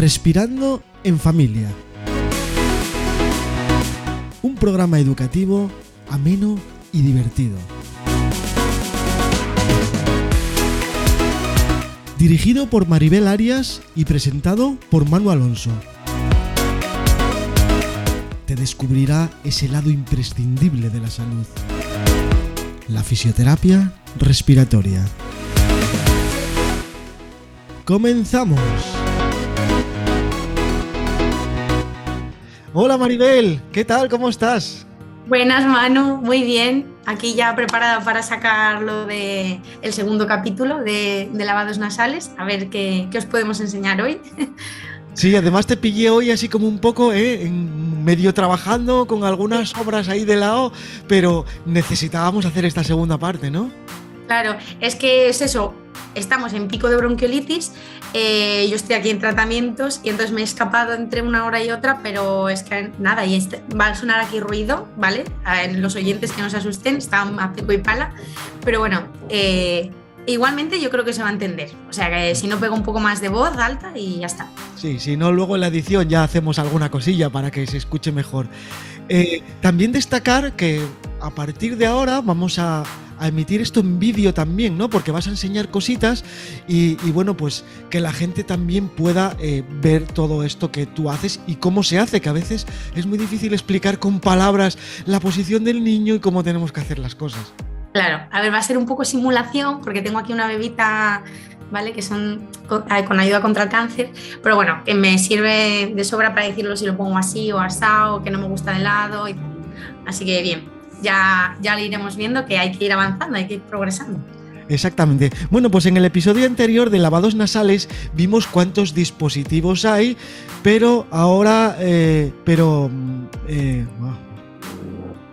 Respirando en Familia. Un programa educativo ameno y divertido. Dirigido por Maribel Arias y presentado por Manu Alonso. Te descubrirá ese lado imprescindible de la salud. La fisioterapia respiratoria. Comenzamos. Hola Maribel, ¿qué tal? ¿Cómo estás? Buenas, Manu, muy bien. Aquí ya preparada para sacar lo de el segundo capítulo de, lavados nasales, a ver qué, os podemos enseñar hoy. Sí, además te pillé hoy así como un poco ¿eh? en medio trabajando con algunas obras ahí de lado, pero necesitábamos hacer esta segunda parte, ¿no? Claro, es que es eso, estamos en pico de bronquiolitis, eh, yo estoy aquí en tratamientos y entonces me he escapado entre una hora y otra, pero es que nada, y este, va a sonar aquí ruido, ¿vale? A los oyentes que no se asusten, está a pico y pala, pero bueno, eh, igualmente yo creo que se va a entender, o sea que si no pego un poco más de voz alta y ya está. Sí, si no, luego en la edición ya hacemos alguna cosilla para que se escuche mejor. Eh, también destacar que a partir de ahora vamos a a emitir esto en vídeo también, ¿no? Porque vas a enseñar cositas y, bueno, pues que la gente también pueda eh, ver todo esto que tú haces y cómo se hace, que a veces es muy difícil explicar con palabras la posición del niño y cómo tenemos que hacer las cosas. Claro, a ver, va a ser un poco simulación porque tengo aquí una bebita ¿vale? Que son con, ayuda contra el cáncer, pero bueno, que me sirve de sobra para decirlo si lo pongo así o asado, que no me gusta de lado y Así que bien, ya, ya le iremos viendo que hay que ir avanzando, hay que ir progresando. Exactamente. Bueno, pues en el episodio anterior de lavados nasales vimos cuántos dispositivos hay, pero ahora, eh, pero... Mm, eh,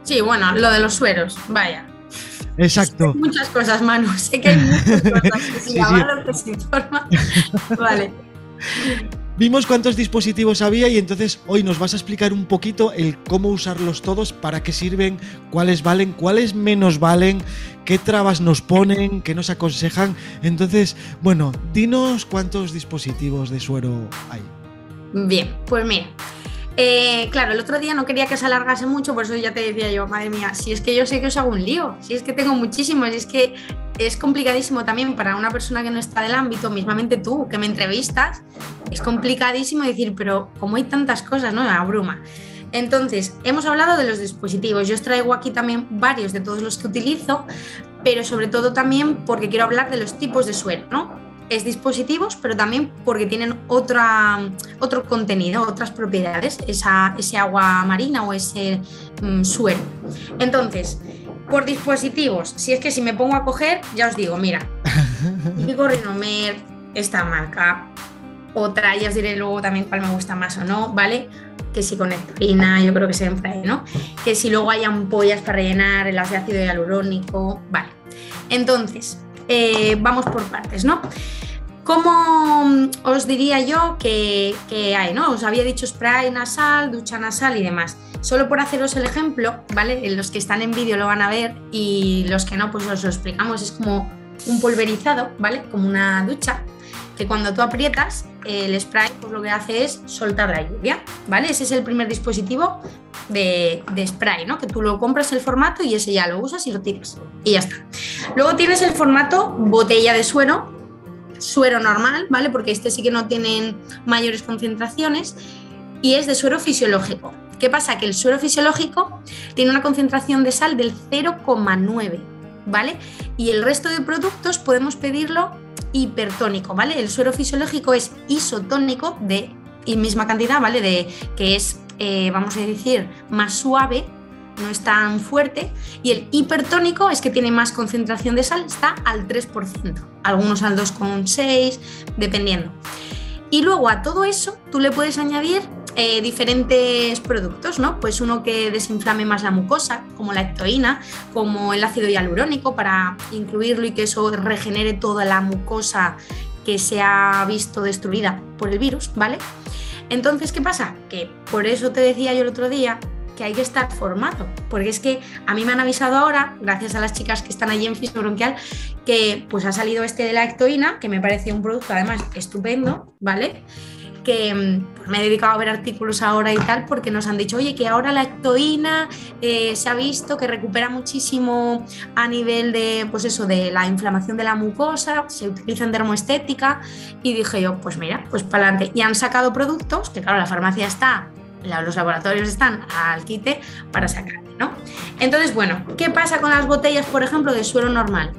sí, bueno, lo de los sueros, vaya. Exacto. muchas cosas, Manu. Sé que hay muchas cosas que se llaman, que se informa. Vale. Vimos cuántos dispositivos había y entonces hoy nos vas a explicar un poquito el cómo usarlos todos, para qué sirven, cuáles valen, cuáles menos valen, qué trabas nos ponen, qué nos aconsejan. Entonces, bueno, dinos cuántos dispositivos de suero hay. Bien, pues mira, eh, claro, el otro día no quería que se alargase mucho, por eso ya te decía yo, madre mía, si es que yo sé que os hago un lío, si es que tengo muchísimos, si es que es complicadísimo también para una persona que no está del ámbito, mismamente tú, que me entrevistas, es complicadísimo decir, pero como hay tantas cosas, ¿no? Me abruma. Entonces, hemos hablado de los dispositivos, yo os traigo aquí también varios de todos los que utilizo, pero sobre todo también porque quiero hablar de los tipos de suero, ¿no? Es dispositivos, pero también porque tienen otra, otro contenido, otras propiedades, esa, ese agua marina o ese mm, suelo. Entonces, por dispositivos, si es que si me pongo a coger, ya os digo, mira, digo Renomer, esta marca, otra, ya os diré luego también cuál me gusta más o no, ¿vale? Que si con espina, yo creo que hay, ¿no? Que si luego hay ampollas para rellenar, el de ácido hialurónico, vale. Entonces, eh, vamos por partes, ¿no? ¿Cómo mm, os diría yo que, hay? ¿no? Os había dicho spray nasal, ducha nasal y demás. Solo por haceros el ejemplo, ¿vale? Los que están en vídeo lo van a ver y los que no, pues os lo explicamos. Es como un pulverizado, ¿vale? Como una ducha, que cuando tú aprietas el spray, pues lo que hace es soltar la lluvia, ¿vale? Ese es el primer dispositivo de, spray, ¿no? Que tú lo compras el formato y ese ya lo usas y lo tiras. Y ya está. Luego tienes el formato botella de suero, suero normal, ¿vale? Porque este sí que no tienen mayores concentraciones y es de suero fisiológico. ¿Qué pasa? Que el suero fisiológico tiene una concentración de sal del 0,9, ¿vale? Y el resto de productos podemos pedirlo hipertónico, ¿vale? El suero fisiológico es isotónico de y misma cantidad, ¿vale? De que es, eh, vamos a decir, más suave no es tan fuerte, y el hipertónico es que tiene más concentración de sal, está al 3%, algunos al 2,6, dependiendo. Y luego a todo eso tú le puedes añadir eh, diferentes productos, ¿no? Pues uno que desinflame más la mucosa, como la ectoína, como el ácido hialurónico, para incluirlo y que eso regenere toda la mucosa que se ha visto destruida por el virus, ¿vale? Entonces, ¿qué pasa? Que por eso te decía yo el otro día que hay que estar formado, porque es que a mí me han avisado ahora, gracias a las chicas que están allí en Bronquial, que pues ha salido este de la ectoína, que me parece un producto además estupendo, ¿vale? Que mm, pues, me he dedicado a ver artículos ahora y tal, porque nos han dicho, oye, que ahora la ectoína eh, se ha visto que recupera muchísimo a nivel de, pues eso, de la inflamación de la mucosa, se utiliza en dermoestética, y dije yo, pues mira, pues para adelante. Y han sacado productos, que claro, la farmacia está, los laboratorios están al quite para sacar, ¿no? Entonces, bueno, ¿qué pasa con las botellas, por ejemplo, de suero normal?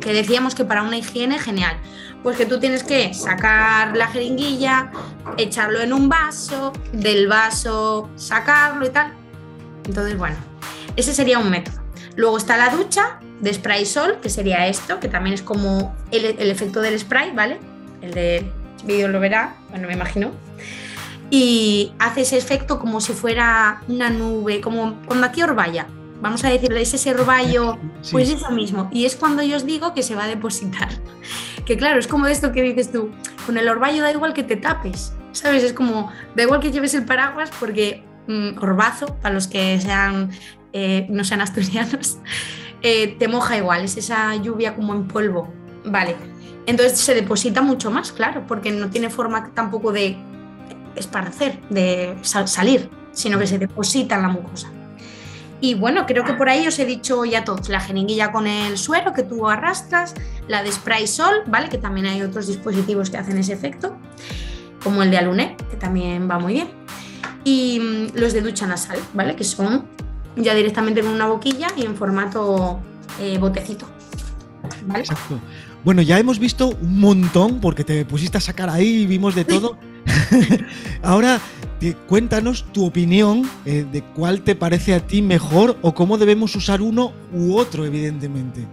Que decíamos que para una higiene, genial pues que tú tienes que sacar la jeringuilla, echarlo en un vaso, del vaso sacarlo y tal. Entonces, bueno, ese sería un método. Luego está la ducha de spray sol, que sería esto, que también es como el, efecto del spray, ¿vale? El de vídeo lo verá, bueno, me imagino. Y hace ese efecto como si fuera una nube, como cuando aquí Orbaya, vamos a decirle, es ese orvallo, pues eso mismo. Y es cuando yo os digo que se va a depositar. Que claro, es como esto que dices tú, con el orvallo da igual que te tapes, ¿sabes? Es como, da igual que lleves el paraguas porque mm, orbazo, para los que sean, eh, no sean asturianos, eh, te moja igual, es esa lluvia como en polvo, ¿vale? Entonces se deposita mucho más, claro, porque no tiene forma tampoco de esparcer, de salir, sino que se deposita en la mucosa. Y bueno, creo que por ahí os he dicho ya todos, la jeringuilla con el suero que tú arrastras, la de spray sol, ¿vale? Que también hay otros dispositivos que hacen ese efecto, como el de Alune, que también va muy bien. Y mm, los de ducha nasal, ¿vale? Que son ya directamente con una boquilla y en formato eh, botecito. ¿vale? Exacto. Bueno, ya hemos visto un montón porque te pusiste a sacar ahí y vimos de todo. Ahora cuéntanos tu opinión eh, de cuál te parece a ti mejor o cómo debemos usar uno u otro, evidentemente.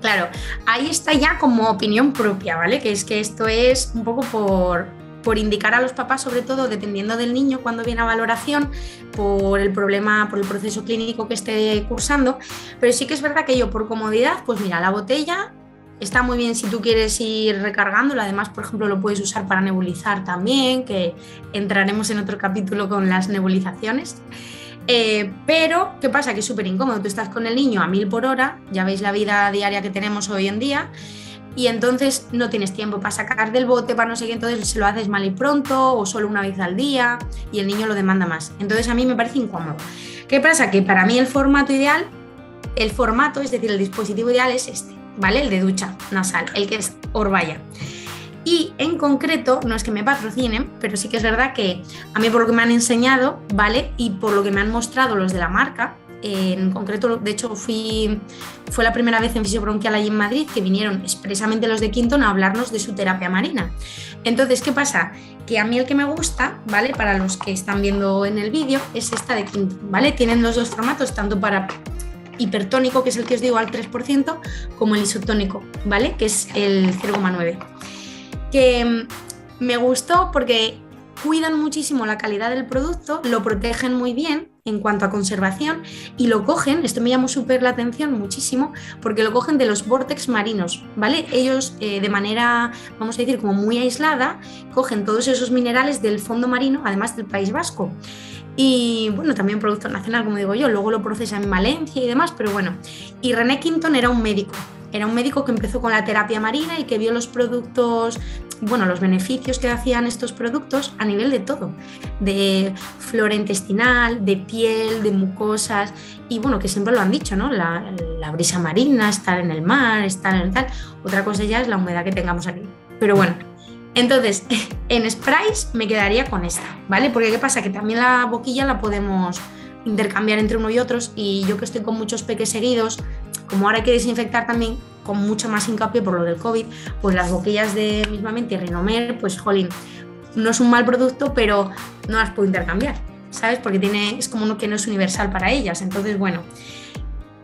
Claro, ahí está ya como opinión propia, ¿vale? Que es que esto es un poco por, por indicar a los papás, sobre todo dependiendo del niño cuando viene a valoración, por el problema, por el proceso clínico que esté cursando. Pero sí que es verdad que yo, por comodidad, pues mira, la botella Está muy bien si tú quieres ir recargándolo, además, por ejemplo, lo puedes usar para nebulizar también, que entraremos en otro capítulo con las nebulizaciones. Eh, pero, ¿qué pasa? Que es súper incómodo. Tú estás con el niño a mil por hora, ya veis la vida diaria que tenemos hoy en día, y entonces no tienes tiempo para sacar del bote, para no sé qué, entonces se lo haces mal y pronto, o solo una vez al día, y el niño lo demanda más. Entonces a mí me parece incómodo. ¿Qué pasa? Que para mí el formato ideal, el formato, es decir, el dispositivo ideal es este. ¿Vale? El de ducha nasal, el que es Orbaya. Y en concreto, no es que me patrocinen, pero sí que es verdad que a mí por lo que me han enseñado, ¿vale? Y por lo que me han mostrado los de la marca, en concreto, de hecho, fui, fue la primera vez en fisiobronquial allí en Madrid que vinieron expresamente los de Quinton a hablarnos de su terapia marina. Entonces, ¿qué pasa? Que a mí el que me gusta, ¿vale? Para los que están viendo en el vídeo, es esta de Quinton, ¿vale? Tienen los dos formatos, tanto para hipertónico, que es el que os digo al 3%, como el isotónico, ¿vale? Que es el 0,9. Que mm, me gustó porque cuidan muchísimo la calidad del producto, lo protegen muy bien en cuanto a conservación y lo cogen, esto me llamó súper la atención muchísimo, porque lo cogen de los vortex marinos, ¿vale? Ellos eh, de manera, vamos a decir, como muy aislada, cogen todos esos minerales del fondo marino, además del País Vasco. Y bueno, también producto nacional, como digo yo, luego lo procesa en Valencia y demás, pero bueno. Y René Quinton era un médico, era un médico que empezó con la terapia marina y que vio los productos, bueno, los beneficios que hacían estos productos a nivel de todo, de flora intestinal, de piel, de mucosas, y bueno, que siempre lo han dicho, ¿no? La, la brisa marina, estar en el mar, estar en el tal. Otra cosa ya es la humedad que tengamos aquí. Pero bueno, entonces, en sprays me quedaría con esta, ¿vale? Porque ¿qué pasa? Que también la boquilla la podemos intercambiar entre uno y otros y yo que estoy con muchos peques seguidos, como ahora hay que desinfectar también con mucho más hincapié por lo del COVID, pues las boquillas de mismamente Rinomer, pues jolín, no es un mal producto, pero no las puedo intercambiar, ¿sabes? Porque tiene, es como uno que no es universal para ellas. Entonces, bueno,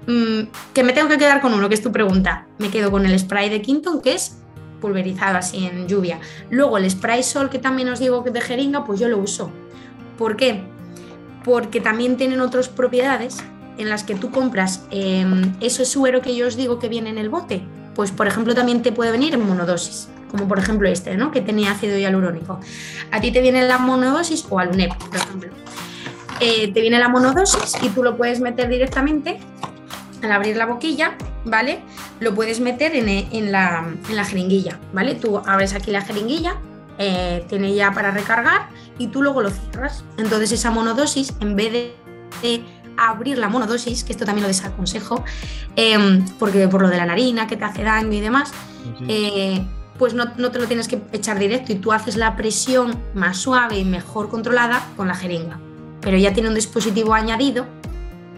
mm, que me tengo que quedar con uno, que es tu pregunta. Me quedo con el spray de Quinton, que es pulverizado así en lluvia. Luego el spray sol que también os digo que de jeringa, pues yo lo uso. ¿Por qué? Porque también tienen otras propiedades en las que tú compras eh, ese suero que yo os digo que viene en el bote. Pues por ejemplo también te puede venir en monodosis, como por ejemplo este, ¿no? que tenía ácido hialurónico. A ti te viene la monodosis o alunep, por ejemplo. Eh, te viene la monodosis y tú lo puedes meter directamente al abrir la boquilla, ¿vale? Lo puedes meter en, la, jeringuilla, ¿vale? Tú abres aquí la jeringuilla, eh, tiene ya para recargar y tú luego lo cierras. Entonces esa monodosis, en vez de, abrir la monodosis, que esto también lo desaconsejo, em, porque por lo de la narina, que te hace daño y demás, eh, pues no, no, te lo tienes que echar directo y tú haces la presión más suave y mejor controlada con la jeringa. Pero ya tiene un dispositivo añadido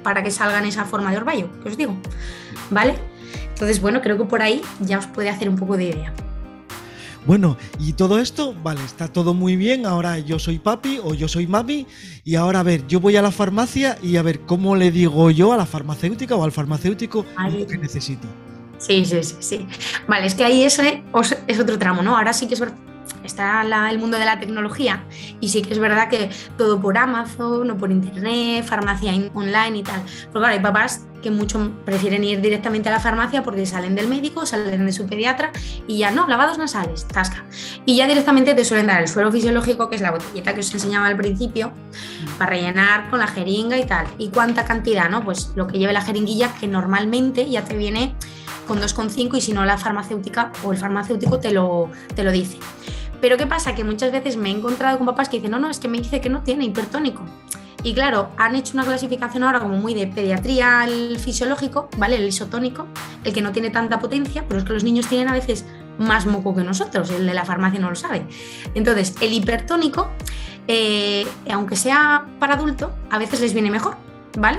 para que salga en esa forma de orvallo, que os digo. ¿Vale? Entonces, bueno, creo que por ahí ya os puede hacer un poco de idea. Bueno, y todo esto, vale, está todo muy bien. Ahora yo soy papi o yo soy mami. Y ahora, a ver, yo voy a la farmacia y a ver cómo le digo yo a la farmacéutica o al farmacéutico lo que necesito. Sí, sí, sí, sí. Vale, es que ahí ese es otro tramo, ¿no? Ahora sí que es verdad está el mundo de la tecnología y sí que es verdad que todo por Amazon o por internet, farmacia online y tal. Pero claro, hay papás que mucho prefieren ir directamente a la farmacia porque salen del médico, salen de su pediatra y ya no, lavados nasales, tasca. Y ya directamente te suelen dar el suelo fisiológico, que es la botellita que os enseñaba al principio, para rellenar con la jeringa y tal. ¿Y cuánta cantidad? no Pues lo que lleve la jeringuilla, que normalmente ya te viene con 2,5 y si no la farmacéutica o el farmacéutico te lo, te lo dice. Pero ¿qué pasa? Que muchas veces me he encontrado con papás que dicen, no, no, es que me dice que no tiene hipertónico. Y claro, han hecho una clasificación ahora como muy de pediatría al fisiológico, ¿vale? El isotónico, el que no tiene tanta potencia, pero es que los niños tienen a veces más moco que nosotros, el de la farmacia no lo sabe. Entonces, el hipertónico, eh, aunque sea para adulto, a veces les viene mejor, ¿vale?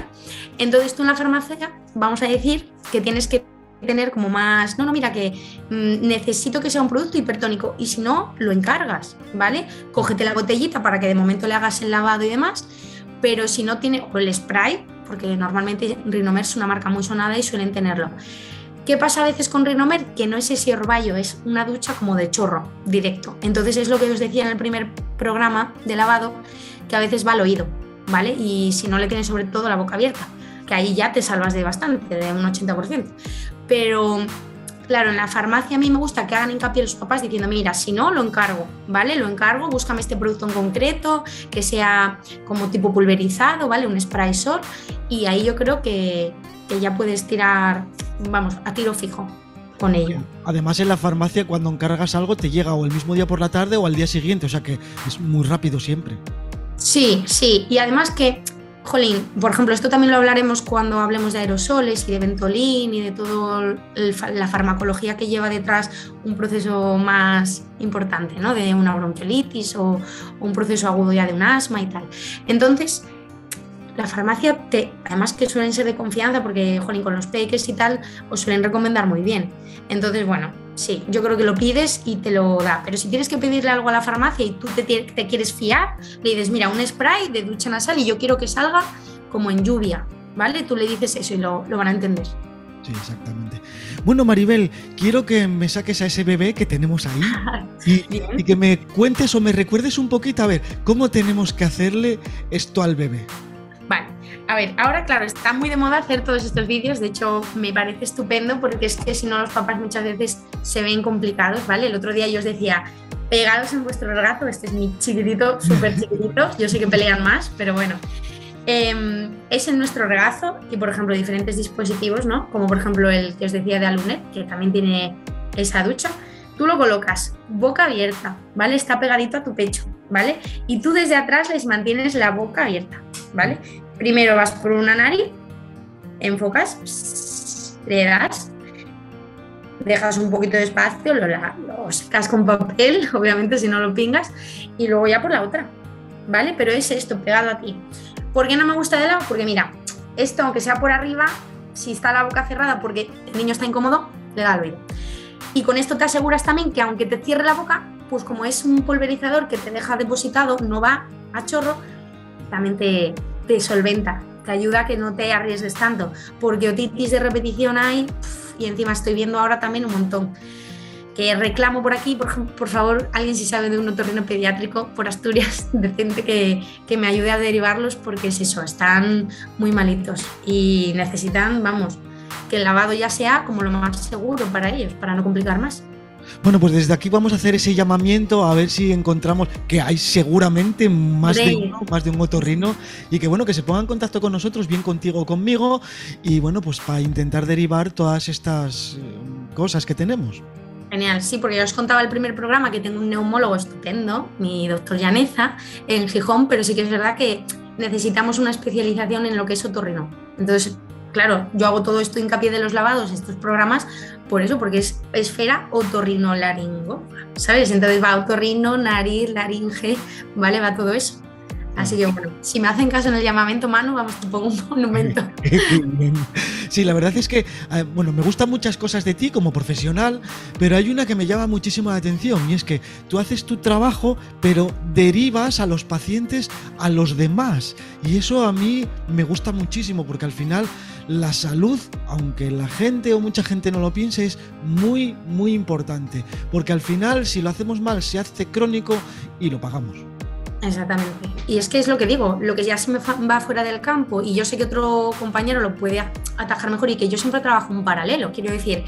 Entonces tú en la farmacia vamos a decir que tienes que tener como más, no, no, mira que mm, necesito que sea un producto hipertónico y si no, lo encargas, ¿vale? Cógete la botellita para que de momento le hagas el lavado y demás, pero si no tiene, o el spray, porque normalmente Rinomer es una marca muy sonada y suelen tenerlo. ¿Qué pasa a veces con Rinomer? Que no es ese orvallo, es una ducha como de chorro, directo. Entonces es lo que os decía en el primer programa de lavado, que a veces va al oído, ¿vale? Y si no le tienes sobre todo la boca abierta, que ahí ya te salvas de bastante, de un 80%. Pero claro, en la farmacia a mí me gusta que hagan hincapié los papás diciendo, mira, si no, lo encargo, ¿vale? Lo encargo, búscame este producto en concreto, que sea como tipo pulverizado, ¿vale? Un spray sol, y ahí yo creo que, ya puedes tirar, vamos, a tiro fijo con ello. Además, en la farmacia, cuando encargas algo, te llega o el mismo día por la tarde o al día siguiente, o sea que es muy rápido siempre. Sí, sí, y además que Jolín, por ejemplo, esto también lo hablaremos cuando hablemos de aerosoles y de Ventolin y de toda la farmacología que lleva detrás un proceso más importante, ¿no? De una bronquiolitis o, un proceso agudo ya de un asma y tal. Entonces, la farmacia, además que suelen ser de confianza, porque, jolín, con los peques y tal, os suelen recomendar muy bien. Entonces, bueno, sí, yo creo que lo pides y te lo da. Pero si tienes que pedirle algo a la farmacia y tú te, te, quieres fiar, le dices, mira, un spray de ducha nasal y yo quiero que salga como en lluvia, ¿vale? Tú le dices eso y lo, lo van a entender. Sí, exactamente. Bueno, Maribel, quiero que me saques a ese bebé que tenemos ahí y, y, que me cuentes o me recuerdes un poquito, a ver, cómo tenemos que hacerle esto al bebé. A ver, ahora claro, está muy de moda hacer todos estos vídeos, de hecho me parece estupendo porque es que si no los papás muchas veces se ven complicados, ¿vale? El otro día yo os decía, pegados en vuestro regazo, este es mi chiquitito, súper chiquitito, yo sé que pelean más, pero bueno. Em, es en nuestro regazo y, por ejemplo, diferentes dispositivos, ¿no? Como por ejemplo el que os decía de Alunet, que también tiene esa ducha. Tú lo colocas boca abierta, ¿vale? Está pegadito a tu pecho, ¿vale? Y tú desde atrás les mantienes la boca abierta, ¿vale? Primero vas por una nariz, enfocas, le das, dejas un poquito de espacio, lo, lo sacas con papel, obviamente si no lo pingas, y luego ya por la otra, ¿vale? Pero es esto, pegado a ti. ¿Por qué no me gusta de lado? Porque mira, esto aunque sea por arriba, si está la boca cerrada porque el niño está incómodo, le da al oído. Y con esto te aseguras también que aunque te cierre la boca, pues como es un pulverizador que te deja depositado, no va a chorro, también te, te solventa, te ayuda a que no te arriesgues tanto, porque otitis de repetición hay y encima estoy viendo ahora también un montón. Que reclamo por aquí, por, por favor, alguien si sabe de un otorrino pediátrico por Asturias, decente que, que me ayude a derivarlos porque es eso, están muy malitos y necesitan, vamos, que el lavado ya sea como lo más seguro para ellos, para no complicar más. Bueno, pues desde aquí vamos a hacer ese llamamiento a ver si encontramos que hay seguramente más de uno, más de un otorrino y que bueno, que se pongan en contacto con nosotros, bien contigo o conmigo y bueno, pues para intentar derivar todas estas eh, cosas que tenemos. Genial, sí, porque yo os contaba el primer programa que tengo un neumólogo estupendo, mi doctor Llaneza, en Gijón, pero sí que es verdad que necesitamos una especialización en lo que es otorrino. Entonces, claro, yo hago todo esto hincapié de los lavados, estos programas, por eso, porque es esfera otorrinolaringo, ¿sabes? Entonces va otorrino, nariz, laringe, ¿vale? Va todo eso. Así que bueno, si me hacen caso en el llamamiento, Manu, vamos, te pongo un monumento. sí, la verdad es que, eh, bueno, me gustan muchas cosas de ti como profesional, pero hay una que me llama muchísimo la atención y es que tú haces tu trabajo, pero derivas a los pacientes a los demás. Y eso a mí me gusta muchísimo porque al final la salud, aunque la gente o mucha gente no lo piense, es muy, muy importante. Porque al final, si lo hacemos mal, se hace crónico y lo pagamos. Exactamente. Y es que es lo que digo, lo que ya se me va fuera del campo y yo sé que otro compañero lo puede atajar mejor y que yo siempre trabajo un paralelo. Quiero decir,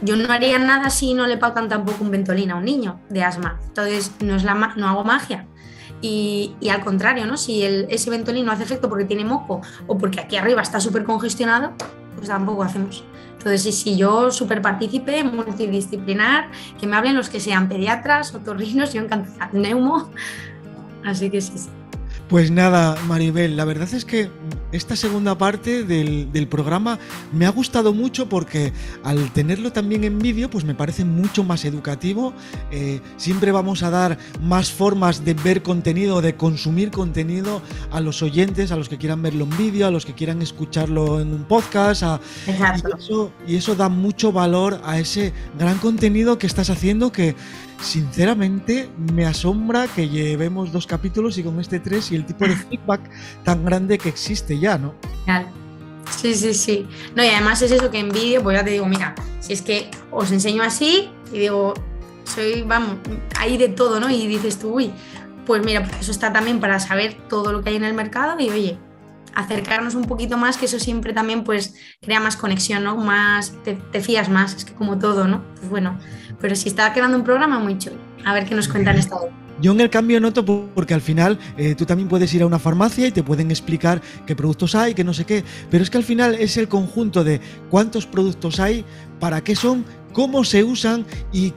yo no haría nada si no le pautan tampoco un ventolín a un niño de asma. Entonces, no, es la, no hago magia. Y, al contrario, ¿no? si el, ese ventolín no hace efecto porque tiene moco o porque aquí arriba está súper congestionado, pues tampoco hacemos. Entonces, si yo súper partícipe, multidisciplinar, que me hablen los que sean pediatras, otorrinos, yo encantada, neumo, Así que sí, sí. Pues nada, Maribel, la verdad es que esta segunda parte del, programa me ha gustado mucho porque al tenerlo también en vídeo, pues me parece mucho más educativo. Eh, siempre vamos a dar más formas de ver contenido, de consumir contenido a los oyentes, a los que quieran verlo en vídeo, a los que quieran escucharlo en un podcast. y eso da mucho valor a ese gran contenido que estás haciendo que sinceramente me asombra que llevemos dos capítulos y con este tres y el tipo de feedback tan grande que existe ya, ¿no? Sí, sí, sí. No, y además es eso que en vídeo, pues ya te digo, mira, si es que os enseño así y digo, soy, vamos, hay de todo, ¿no? Y dices tú, uy, pues mira, pues eso está también para saber todo lo que hay en el mercado y oye, acercarnos un poquito más, que eso siempre también pues crea más conexión, ¿no? Más, te, te fías más, es que como todo, ¿no? Pues bueno, pero si está quedando un programa muy chulo. A ver qué nos cuentan esta vez. Yo en el cambio noto porque al final eh, tú también puedes ir a una farmacia y te pueden explicar qué productos hay, qué no sé qué, pero es que al final es el conjunto de cuántos productos hay, para qué son, cómo se usan y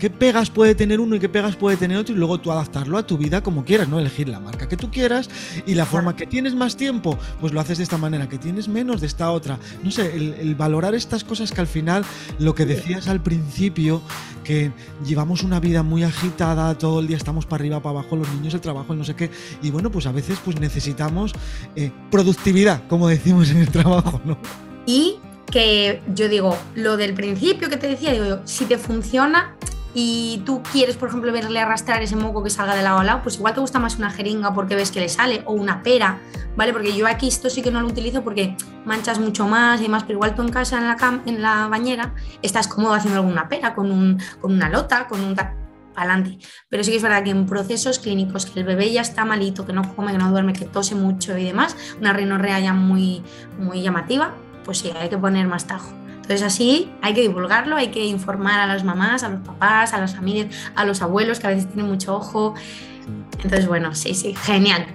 qué pegas puede tener uno y qué pegas puede tener otro y luego tú adaptarlo a tu vida como quieras, ¿no? Elegir la marca que tú quieras y la forma que tienes más tiempo, pues lo haces de esta manera, que tienes menos de esta otra. No sé, el, valorar estas cosas que al final, lo que decías al principio, que llevamos una vida muy agitada, todo el día estamos para arriba, para abajo, los niños, el trabajo, no sé qué, y bueno, pues a veces pues necesitamos eh, productividad, como decimos en el trabajo, ¿no? Y que yo digo, lo del principio que te decía, digo, si te funciona, y tú quieres, por ejemplo, verle arrastrar ese moco que salga de lado a lado, pues igual te gusta más una jeringa porque ves que le sale, o una pera, ¿vale? Porque yo aquí esto sí que no lo utilizo porque manchas mucho más y demás, pero igual tú en casa, en la, en la bañera, estás cómodo haciendo alguna pera con, un, con una lota, con un adelante. Pero sí que es verdad que en procesos clínicos, que el bebé ya está malito, que no come, que no duerme, que tose mucho y demás, una rinorrea ya muy, muy llamativa, pues sí, hay que poner más tajo. Entonces así hay que divulgarlo, hay que informar a las mamás, a los papás, a las familias, a los abuelos que a veces tienen mucho ojo. Entonces bueno, sí, sí, genial.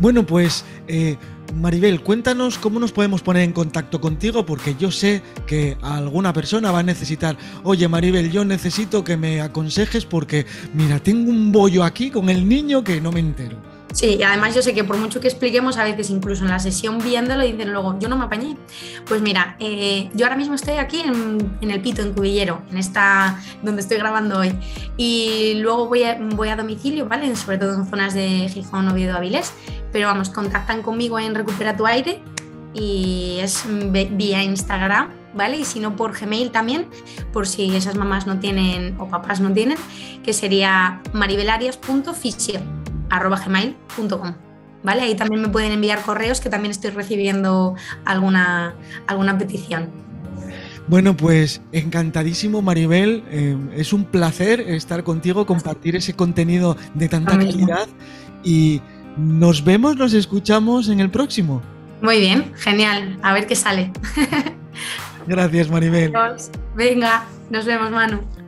Bueno, pues eh, Maribel, cuéntanos cómo nos podemos poner en contacto contigo, porque yo sé que alguna persona va a necesitar, oye Maribel, yo necesito que me aconsejes porque, mira, tengo un bollo aquí con el niño que no me entero. Sí, y además yo sé que por mucho que expliquemos, a veces incluso en la sesión viéndolo, dicen luego, yo no me apañé. Pues mira, eh, yo ahora mismo estoy aquí en, el Pito, en Cubillero, en esta donde estoy grabando hoy. Y luego voy a, domicilio, ¿vale? Sobre todo en zonas de Gijón, Oviedo, Avilés. Pero vamos, contactan conmigo en Recupera tu Aire y es vía Instagram, ¿vale? Y si no por Gmail también, por si esas mamás no tienen o papás no tienen, que sería maribelarias.fisio gmail.com. ¿Vale? Ahí también me pueden enviar correos que también estoy recibiendo alguna, alguna petición. Bueno, pues encantadísimo Maribel, eh, es un placer estar contigo, compartir ese contenido de tanta calidad y nos vemos, nos escuchamos en el próximo. Muy bien, genial, a ver qué sale. Gracias Maribel. Venga, nos vemos Manu.